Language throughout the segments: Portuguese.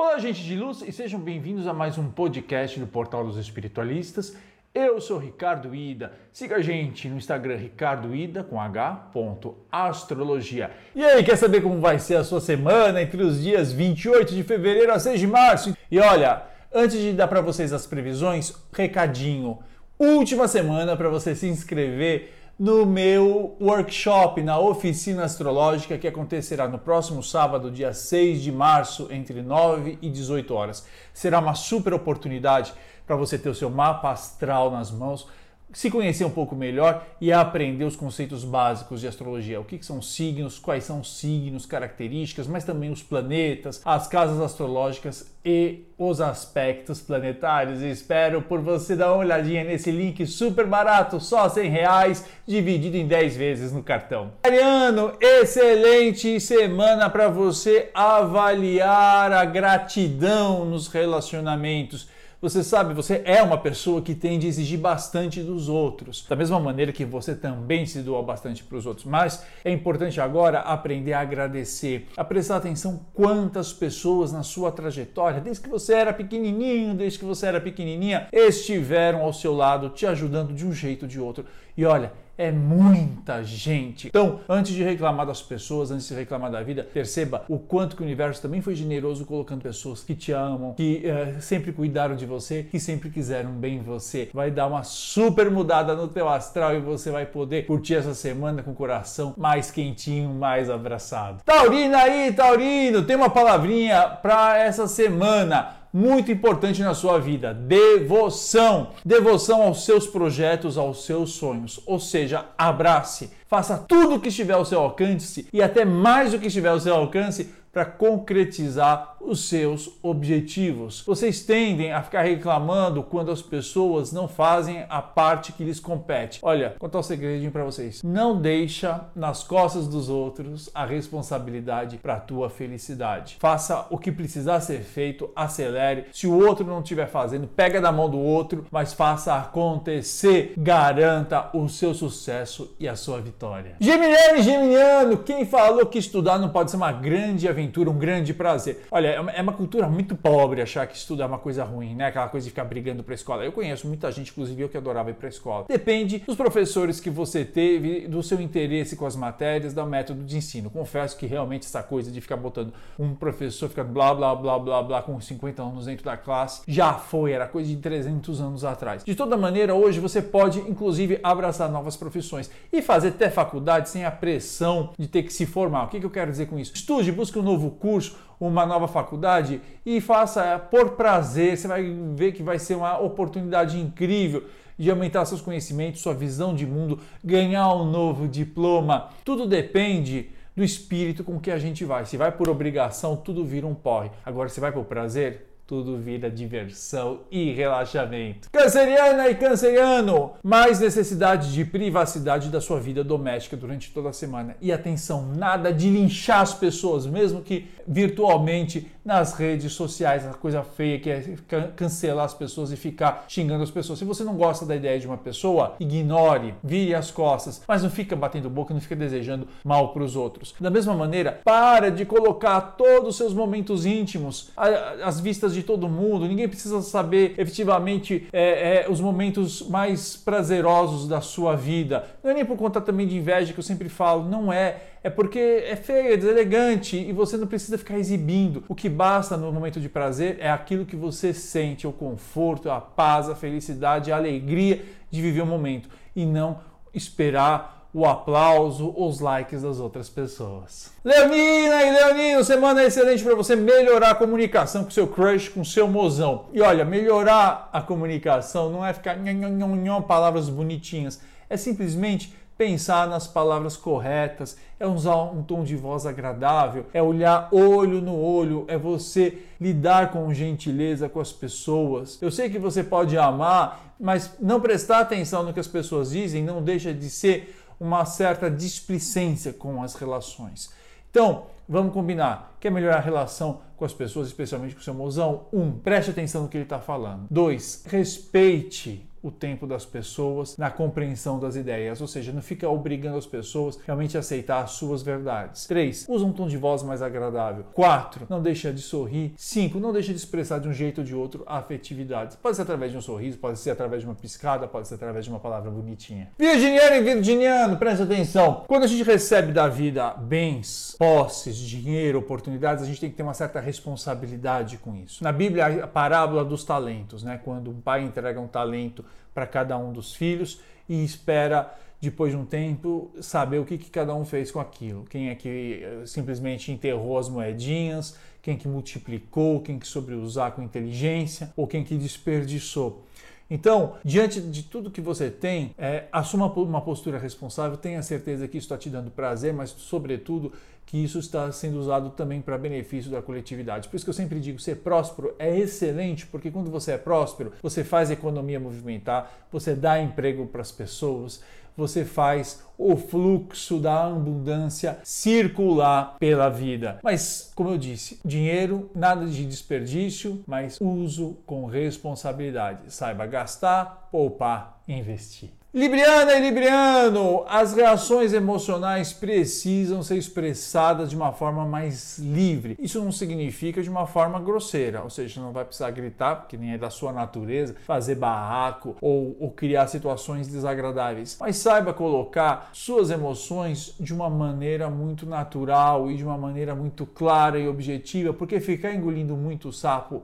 Olá, gente de luz, e sejam bem-vindos a mais um podcast do Portal dos Espiritualistas. Eu sou Ricardo Ida. Siga a gente no Instagram Ricardo Ida com H. Astrologia. E aí, quer saber como vai ser a sua semana entre os dias 28 de fevereiro a 6 de março? E olha, antes de dar para vocês as previsões, recadinho. Última semana para você se inscrever no meu workshop, na oficina astrológica que acontecerá no próximo sábado, dia 6 de março, entre 9 e 18 horas. Será uma super oportunidade para você ter o seu mapa astral nas mãos se conhecer um pouco melhor e aprender os conceitos básicos de astrologia. O que, são signos, quais são os signos, características, mas também os planetas, as casas astrológicas e os aspectos planetários. Espero por você dar uma olhadinha nesse link super barato, só 100 reais, dividido em 10 vezes no cartão. Ariano, excelente semana para você avaliar a gratidão nos relacionamentos você sabe, você é uma pessoa que tende a exigir bastante dos outros, da mesma maneira que você também se doa bastante para os outros. Mas é importante agora aprender a agradecer, a prestar atenção quantas pessoas na sua trajetória, desde que você era pequenininho, desde que você era pequenininha, estiveram ao seu lado, te ajudando de um jeito ou de outro. E olha, é muita gente. Então, antes de reclamar das pessoas, antes de reclamar da vida, perceba o quanto que o universo também foi generoso colocando pessoas que te amam, que uh, sempre cuidaram de você, que sempre quiseram bem você. Vai dar uma super mudada no teu astral e você vai poder curtir essa semana com o coração mais quentinho, mais abraçado. Taurina aí, Taurino, tem uma palavrinha para essa semana muito importante na sua vida: devoção. Devoção aos seus projetos, aos seus sonhos. Ou seja, abrace, faça tudo o que estiver ao seu alcance e até mais do que estiver ao seu alcance para concretizar os seus objetivos. Vocês tendem a ficar reclamando quando as pessoas não fazem a parte que lhes compete. Olha, contar um segredinho para vocês. Não deixa nas costas dos outros a responsabilidade para tua felicidade. Faça o que precisar ser feito, acelere. Se o outro não estiver fazendo, pega da mão do outro, mas faça acontecer. Garanta o seu sucesso e a sua vitória. Geminiano e Geminiano, quem falou que estudar não pode ser uma grande aventura, um grande prazer. Olha, é, é uma cultura muito pobre achar que estudar é uma coisa ruim, né? Aquela coisa de ficar brigando para a escola. Eu conheço muita gente, inclusive eu que adorava ir para a escola. Depende dos professores que você teve, do seu interesse com as matérias, do método de ensino. Confesso que realmente essa coisa de ficar botando um professor ficando blá blá blá blá blá com 50 anos dentro da classe já foi, era coisa de 300 anos atrás. De toda maneira, hoje você pode inclusive abraçar novas profissões e fazer até faculdade sem a pressão de ter que se formar. O que, que eu quero dizer com isso? Estude, busque um novo curso, uma nova faculdade e faça por prazer. Você vai ver que vai ser uma oportunidade incrível de aumentar seus conhecimentos, sua visão de mundo, ganhar um novo diploma. Tudo depende do espírito com que a gente vai. Se vai por obrigação, tudo vira um porre. Agora, se vai por prazer, tudo vira diversão e relaxamento. Canceriana e canceriano, mais necessidade de privacidade da sua vida doméstica durante toda a semana. E atenção, nada de linchar as pessoas, mesmo que virtualmente nas redes sociais, a coisa feia que é cancelar as pessoas e ficar xingando as pessoas. Se você não gosta da ideia de uma pessoa, ignore, vire as costas, mas não fica batendo boca, não fica desejando mal para os outros. Da mesma maneira, para de colocar todos os seus momentos íntimos às vistas de de todo mundo, ninguém precisa saber efetivamente é, é, os momentos mais prazerosos da sua vida. Não é nem por conta também de inveja que eu sempre falo, não é. É porque é feio, é deselegante e você não precisa ficar exibindo. O que basta no momento de prazer é aquilo que você sente, o conforto, a paz, a felicidade, a alegria de viver o momento e não esperar o aplauso, os likes das outras pessoas. Leonina e Leonino, semana excelente para você melhorar a comunicação com seu crush, com seu mozão. E olha, melhorar a comunicação não é ficar nhon, palavras bonitinhas, é simplesmente pensar nas palavras corretas, é usar um tom de voz agradável, é olhar olho no olho, é você lidar com gentileza com as pessoas. Eu sei que você pode amar, mas não prestar atenção no que as pessoas dizem não deixa de ser uma certa displicência com as relações. Então, Vamos combinar. Quer melhorar a relação com as pessoas, especialmente com o seu mozão? Um, preste atenção no que ele está falando. Dois, respeite o tempo das pessoas na compreensão das ideias, ou seja, não fica obrigando as pessoas realmente a aceitar as suas verdades. 3. Usa um tom de voz mais agradável. 4. Não deixa de sorrir. 5. Não deixa de expressar de um jeito ou de outro a afetividade. Pode ser através de um sorriso, pode ser através de uma piscada, pode ser através de uma palavra bonitinha. Virginiano e virginiano, presta atenção. Quando a gente recebe da vida bens, posses, dinheiro, oportunidades, a gente tem que ter uma certa responsabilidade com isso. Na Bíblia, a parábola dos talentos, né? Quando um pai entrega um talento para cada um dos filhos e espera depois de um tempo saber o que, que cada um fez com aquilo. Quem é que eh, simplesmente enterrou as moedinhas, quem que multiplicou, quem que soube usar com inteligência ou quem que desperdiçou. Então, diante de tudo que você tem, é, assuma uma postura responsável, tenha certeza que isso está te dando prazer, mas, sobretudo, que isso está sendo usado também para benefício da coletividade. Por isso que eu sempre digo, ser próspero é excelente, porque quando você é próspero, você faz a economia movimentar, você dá emprego para as pessoas, você faz o fluxo da abundância circular pela vida. Mas, como eu disse, dinheiro, nada de desperdício, mas uso com responsabilidade. Saiba gastar, poupar, investir. Libriana e Libriano, as reações emocionais precisam ser expressadas de uma forma mais livre. Isso não significa de uma forma grosseira, ou seja, não vai precisar gritar, porque nem é da sua natureza, fazer barraco ou, ou criar situações desagradáveis. Mas saiba colocar suas emoções de uma maneira muito natural e de uma maneira muito clara e objetiva, porque ficar engolindo muito sapo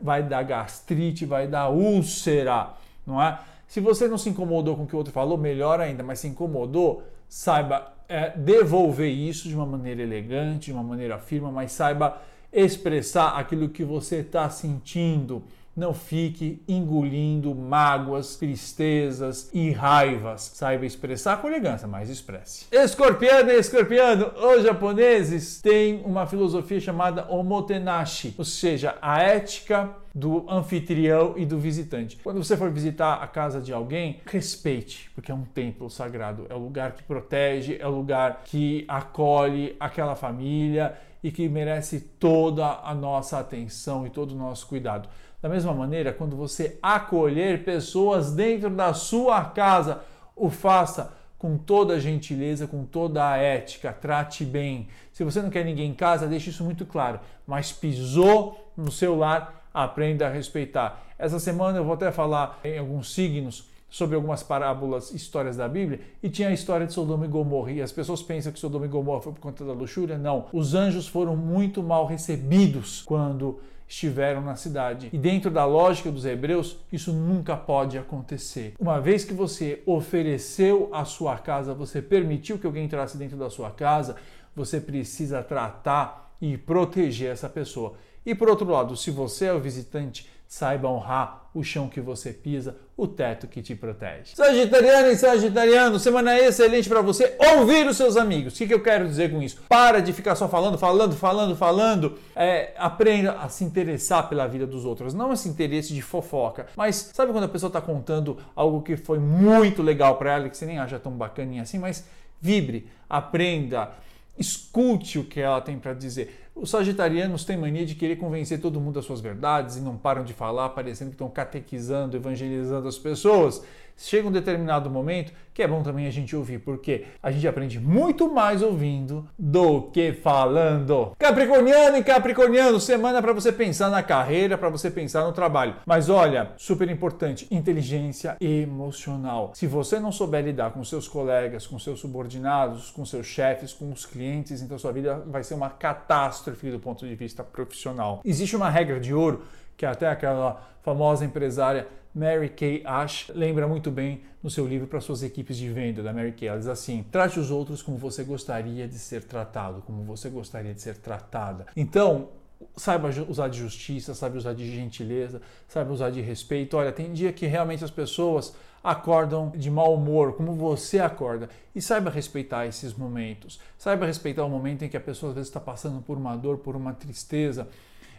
vai dar gastrite, vai dar úlcera, não é? Se você não se incomodou com o que o outro falou, melhor ainda, mas se incomodou, saiba é, devolver isso de uma maneira elegante, de uma maneira firme, mas saiba expressar aquilo que você está sentindo não fique engolindo mágoas, tristezas e raivas. Saiba expressar com elegância, mas expresse. Escorpiano e escorpiano, os japoneses têm uma filosofia chamada omotenashi, ou seja, a ética do anfitrião e do visitante. Quando você for visitar a casa de alguém, respeite, porque é um templo sagrado, é o lugar que protege, é o lugar que acolhe aquela família e que merece toda a nossa atenção e todo o nosso cuidado. Da mesma maneira, quando você acolher pessoas dentro da sua casa, o faça com toda a gentileza, com toda a ética, trate bem. Se você não quer ninguém em casa, deixe isso muito claro. Mas pisou no seu lar, aprenda a respeitar. Essa semana eu vou até falar em alguns signos sobre algumas parábolas, histórias da Bíblia, e tinha a história de Sodoma e Gomorra. E as pessoas pensam que Sodoma e Gomorra foi por conta da luxúria. Não. Os anjos foram muito mal recebidos quando estiveram na cidade. E dentro da lógica dos hebreus, isso nunca pode acontecer. Uma vez que você ofereceu a sua casa, você permitiu que alguém entrasse dentro da sua casa, você precisa tratar e proteger essa pessoa. E por outro lado, se você é o visitante, saiba honrar o chão que você pisa, o teto que te protege. Sagitariano e Sagitariano, semana excelente para você ouvir os seus amigos. O que, que, eu quero dizer com isso? Para de ficar só falando, falando, falando, falando. É, aprenda a se interessar pela vida dos outros, não esse interesse de fofoca. Mas sabe quando a pessoa está contando algo que foi muito legal para ela, que você nem acha tão bacaninha assim, mas vibre, aprenda, escute o que ela tem para dizer. Os sagitarianos têm mania de querer convencer todo mundo das suas verdades e não param de falar, parecendo que estão catequizando, evangelizando as pessoas chega um determinado momento que é bom também a gente ouvir, porque a gente aprende muito mais ouvindo do que falando. Capricorniano e Capricorniano, semana para você pensar na carreira, para você pensar no trabalho. Mas olha, super importante, inteligência emocional. Se você não souber lidar com seus colegas, com seus subordinados, com seus chefes, com os clientes, então sua vida vai ser uma catástrofe do ponto de vista profissional. Existe uma regra de ouro que até aquela famosa empresária Mary Kay Ash lembra muito bem no seu livro para suas equipes de venda da Mary Kay. Ela diz assim: trate os outros como você gostaria de ser tratado, como você gostaria de ser tratada. Então, saiba usar de justiça, saiba usar de gentileza, saiba usar de respeito. Olha, tem dia que realmente as pessoas acordam de mau humor, como você acorda, e saiba respeitar esses momentos. Saiba respeitar o momento em que a pessoa às vezes está passando por uma dor, por uma tristeza.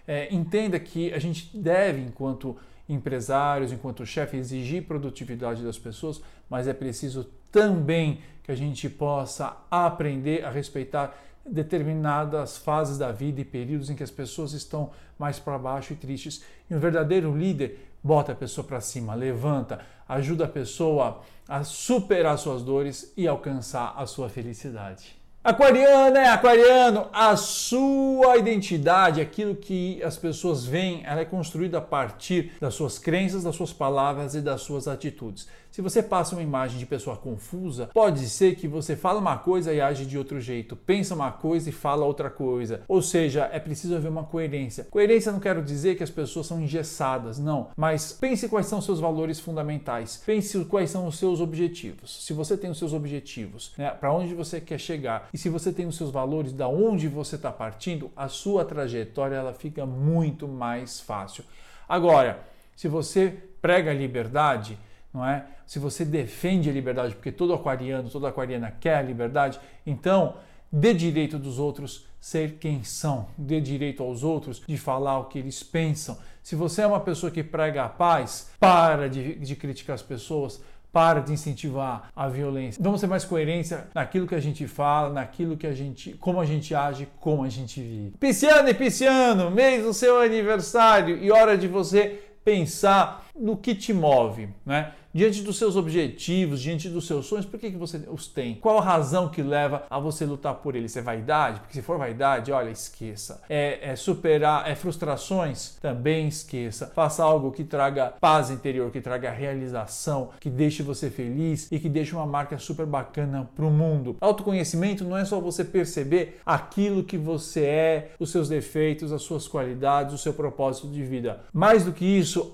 É, entenda que a gente deve, enquanto empresários, enquanto chefe, exigir produtividade das pessoas, mas é preciso também que a gente possa aprender a respeitar determinadas fases da vida e períodos em que as pessoas estão mais para baixo e tristes. E um verdadeiro líder bota a pessoa para cima, levanta, ajuda a pessoa a superar suas dores e alcançar a sua felicidade. Aquariana é aquariano, a sua identidade, aquilo que as pessoas veem, ela é construída a partir das suas crenças, das suas palavras e das suas atitudes. Se você passa uma imagem de pessoa confusa, pode ser que você fala uma coisa e age de outro jeito, pensa uma coisa e fala outra coisa. Ou seja, é preciso haver uma coerência. Coerência não quero dizer que as pessoas são engessadas, não, mas pense quais são seus valores fundamentais, pense quais são os seus objetivos. Se você tem os seus objetivos, né, para onde você quer chegar, e se você tem os seus valores, da onde você está partindo, a sua trajetória ela fica muito mais fácil. Agora, se você prega liberdade, não é? Se você defende a liberdade, porque todo aquariano, toda aquariana quer a liberdade, então dê direito dos outros ser quem são, dê direito aos outros de falar o que eles pensam. Se você é uma pessoa que prega a paz, para de, de criticar as pessoas, para de incentivar a violência. Vamos ter mais coerência naquilo que a gente fala, naquilo que a gente, como a gente age, como a gente vive. Pisciano e pisciano, mês do seu aniversário e hora de você pensar no que te move, né? Diante dos seus objetivos, diante dos seus sonhos, por que, que você os tem? Qual a razão que leva a você lutar por eles? É vaidade? Porque se for vaidade, olha, esqueça. É, é superar, é frustrações? Também esqueça. Faça algo que traga paz interior, que traga realização, que deixe você feliz e que deixe uma marca super bacana para o mundo. Autoconhecimento não é só você perceber aquilo que você é, os seus defeitos, as suas qualidades, o seu propósito de vida. Mais do que isso,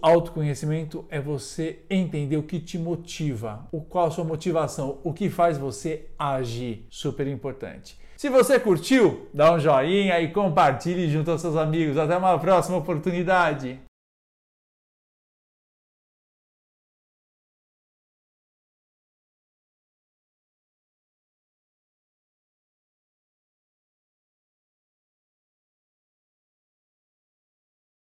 autoconhecimento é você entender o que te motiva, o qual a sua motivação, o que faz você agir. Super importante. Se você curtiu, dá um joinha e compartilhe junto aos seus amigos. Até uma próxima oportunidade.